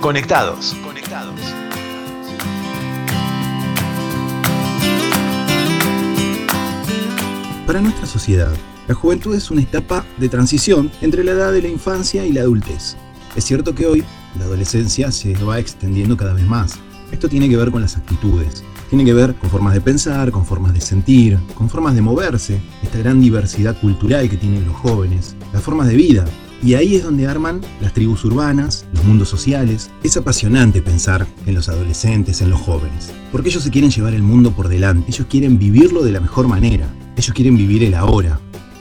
Conectados. Conectados. Para nuestra sociedad, la juventud es una etapa de transición entre la edad de la infancia y la adultez. Es cierto que hoy la adolescencia se va extendiendo cada vez más. Esto tiene que ver con las actitudes, tiene que ver con formas de pensar, con formas de sentir, con formas de moverse, esta gran diversidad cultural que tienen los jóvenes, las formas de vida. Y ahí es donde arman las tribus urbanas, los mundos sociales. Es apasionante pensar en los adolescentes, en los jóvenes, porque ellos se quieren llevar el mundo por delante, ellos quieren vivirlo de la mejor manera, ellos quieren vivir el ahora,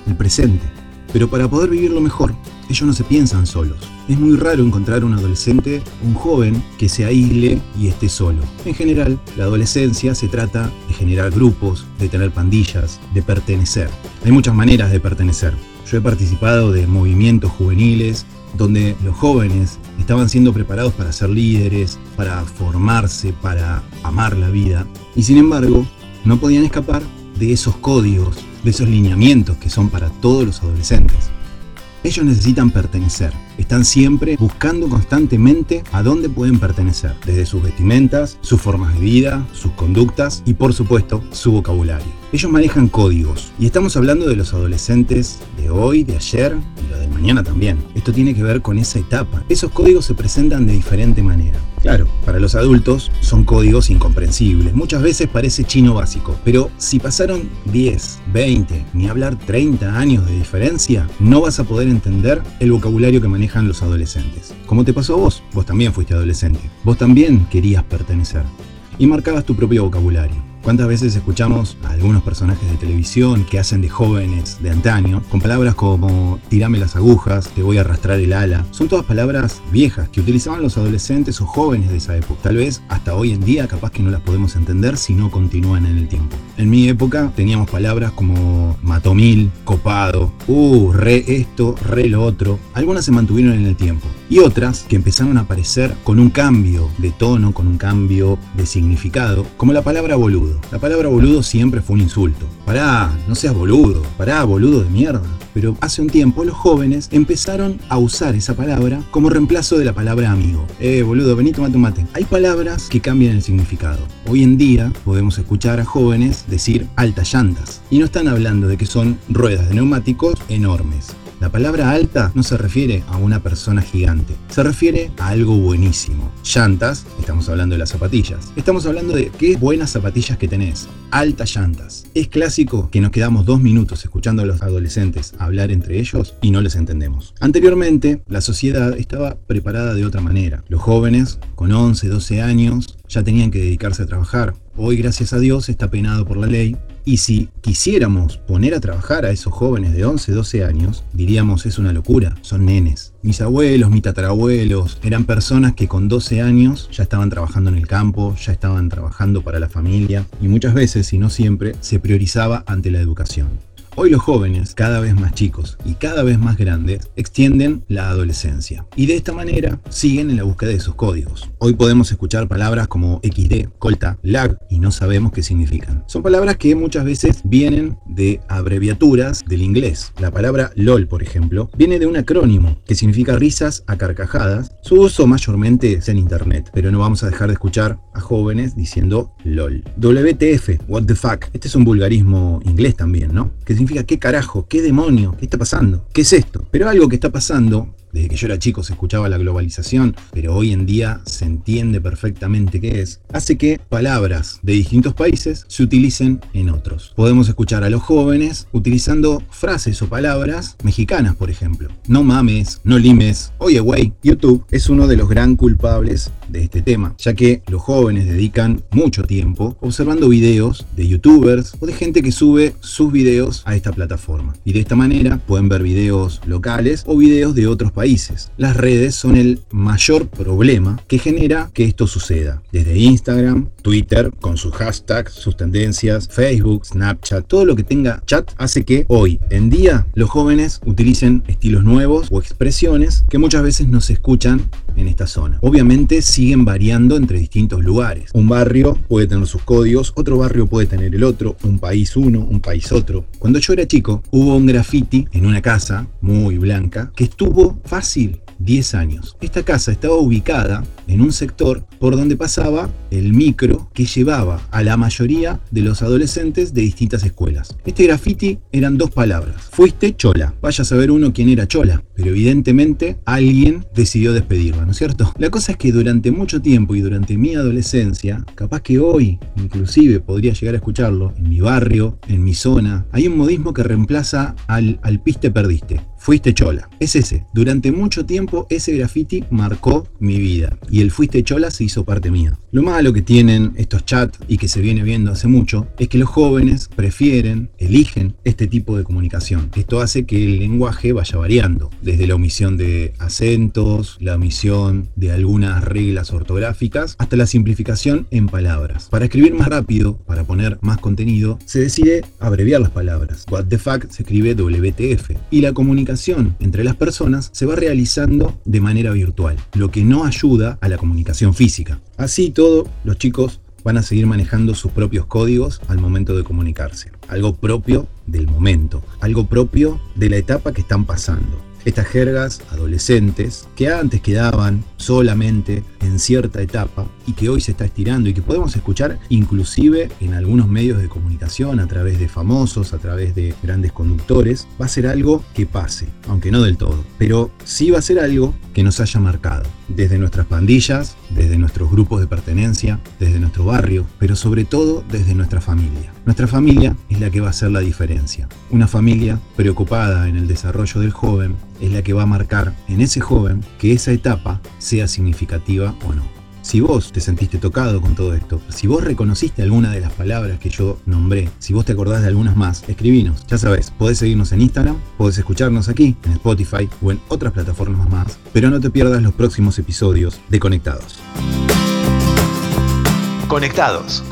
el presente. Pero para poder vivirlo mejor, ellos no se piensan solos. Es muy raro encontrar un adolescente, un joven, que se aísle y esté solo. En general, la adolescencia se trata de generar grupos, de tener pandillas, de pertenecer. Hay muchas maneras de pertenecer. Yo he participado de movimientos juveniles donde los jóvenes estaban siendo preparados para ser líderes, para formarse, para amar la vida, y sin embargo no podían escapar de esos códigos, de esos lineamientos que son para todos los adolescentes. Ellos necesitan pertenecer. Están siempre buscando constantemente a dónde pueden pertenecer, desde sus vestimentas, sus formas de vida, sus conductas y por supuesto su vocabulario. Ellos manejan códigos y estamos hablando de los adolescentes de hoy, de ayer y lo de mañana también. Esto tiene que ver con esa etapa. Esos códigos se presentan de diferente manera. Claro, para los adultos son códigos incomprensibles. Muchas veces parece chino básico, pero si pasaron 10, 20, ni hablar 30 años de diferencia, no vas a poder entender el vocabulario que manejan los adolescentes. Como te pasó a vos, vos también fuiste adolescente. Vos también querías pertenecer y marcabas tu propio vocabulario. ¿Cuántas veces escuchamos a algunos personajes de televisión que hacen de jóvenes de antaño con palabras como tirame las agujas, te voy a arrastrar el ala? Son todas palabras viejas que utilizaban los adolescentes o jóvenes de esa época. Tal vez hasta hoy en día capaz que no las podemos entender si no continúan en el tiempo. En mi época teníamos palabras como matomil, copado, uh, re esto, re lo otro. Algunas se mantuvieron en el tiempo y otras que empezaron a aparecer con un cambio de tono, con un cambio de significado, como la palabra boludo. La palabra boludo siempre fue un insulto. Pará, no seas boludo, pará, boludo de mierda. Pero hace un tiempo los jóvenes empezaron a usar esa palabra como reemplazo de la palabra amigo. Eh, boludo, vení, tomate un mate. Hay palabras que cambian el significado. Hoy en día podemos escuchar a jóvenes decir altas llantas. Y no están hablando de que son ruedas de neumáticos enormes. La palabra alta no se refiere a una persona gigante, se refiere a algo buenísimo. Llantas, estamos hablando de las zapatillas. Estamos hablando de qué buenas zapatillas que tenés. Altas llantas. Es clásico que nos quedamos dos minutos escuchando a los adolescentes hablar entre ellos y no les entendemos. Anteriormente, la sociedad estaba preparada de otra manera. Los jóvenes, con 11, 12 años, ya tenían que dedicarse a trabajar. Hoy, gracias a Dios, está penado por la ley y si quisiéramos poner a trabajar a esos jóvenes de 11, 12 años, diríamos es una locura, son nenes. Mis abuelos, mis tatarabuelos, eran personas que con 12 años ya estaban trabajando en el campo, ya estaban trabajando para la familia y muchas veces, y no siempre, se priorizaba ante la educación. Hoy los jóvenes, cada vez más chicos y cada vez más grandes, extienden la adolescencia y de esta manera siguen en la búsqueda de sus códigos. Hoy podemos escuchar palabras como XD, colta, lag y no sabemos qué significan. Son palabras que muchas veces vienen de abreviaturas del inglés. La palabra LOL, por ejemplo, viene de un acrónimo que significa risas a carcajadas. Su uso mayormente es en internet, pero no vamos a dejar de escuchar a jóvenes diciendo LOL. WTF, what the fuck. Este es un vulgarismo inglés también, ¿no? Qué carajo, qué demonio, qué está pasando, qué es esto. Pero algo que está pasando desde que yo era chico se escuchaba la globalización, pero hoy en día se entiende perfectamente qué es, hace que palabras de distintos países se utilicen en otros. Podemos escuchar a los jóvenes utilizando frases o palabras mexicanas, por ejemplo. No mames, no limes, oye güey. YouTube es uno de los gran culpables de este tema, ya que los jóvenes dedican mucho tiempo observando videos de youtubers o de gente que sube sus videos a esta plataforma. Y de esta manera pueden ver videos locales o videos de otros países. Las redes son el mayor problema que genera que esto suceda. Desde Instagram, Twitter, con sus hashtags, sus tendencias, Facebook, Snapchat, todo lo que tenga chat hace que hoy en día los jóvenes utilicen estilos nuevos o expresiones que muchas veces no se escuchan en esta zona. Obviamente siguen variando entre distintos lugares. Un barrio puede tener sus códigos, otro barrio puede tener el otro, un país uno, un país otro. Cuando yo era chico, hubo un graffiti en una casa muy blanca que estuvo fácil 10 años. Esta casa estaba ubicada en un sector por donde pasaba el micro que llevaba a la mayoría de los adolescentes de distintas escuelas. Este graffiti eran dos palabras. Fuiste chola. Vaya a saber uno quién era chola, pero evidentemente alguien decidió despedirla, ¿no es cierto? La cosa es que durante mucho tiempo y durante mi adolescencia, capaz que hoy inclusive podría llegar a escucharlo, en mi barrio, en mi zona, hay un modismo que reemplaza al, al piste perdiste. Fuiste chola. Es ese. Durante mucho tiempo ese graffiti marcó mi vida y el fuiste chola se hizo parte mía. Lo malo que tienen estos chats y que se viene viendo hace mucho es que los jóvenes prefieren, eligen este tipo de comunicación. Esto hace que el lenguaje vaya variando, desde la omisión de acentos, la omisión de algunas reglas ortográficas, hasta la simplificación en palabras. Para escribir más rápido, para poner más contenido, se decide abreviar las palabras. What the fuck se escribe WTF y la comunicación entre las personas se va realizando de manera virtual, lo que no ayuda a la comunicación física. Así todo, los chicos van a seguir manejando sus propios códigos al momento de comunicarse. Algo propio del momento, algo propio de la etapa que están pasando estas jergas adolescentes que antes quedaban solamente en cierta etapa y que hoy se está estirando y que podemos escuchar inclusive en algunos medios de comunicación a través de famosos, a través de grandes conductores, va a ser algo que pase, aunque no del todo, pero sí va a ser algo que nos haya marcado, desde nuestras pandillas, desde nuestros grupos de pertenencia, desde nuestro barrio, pero sobre todo desde nuestra familia. Nuestra familia es la que va a hacer la diferencia. Una familia preocupada en el desarrollo del joven es la que va a marcar en ese joven que esa etapa sea significativa o no. Si vos te sentiste tocado con todo esto, si vos reconociste alguna de las palabras que yo nombré, si vos te acordás de algunas más, escribinos. Ya sabes, podés seguirnos en Instagram, podés escucharnos aquí, en Spotify o en otras plataformas más, pero no te pierdas los próximos episodios de. Conectados. Conectados.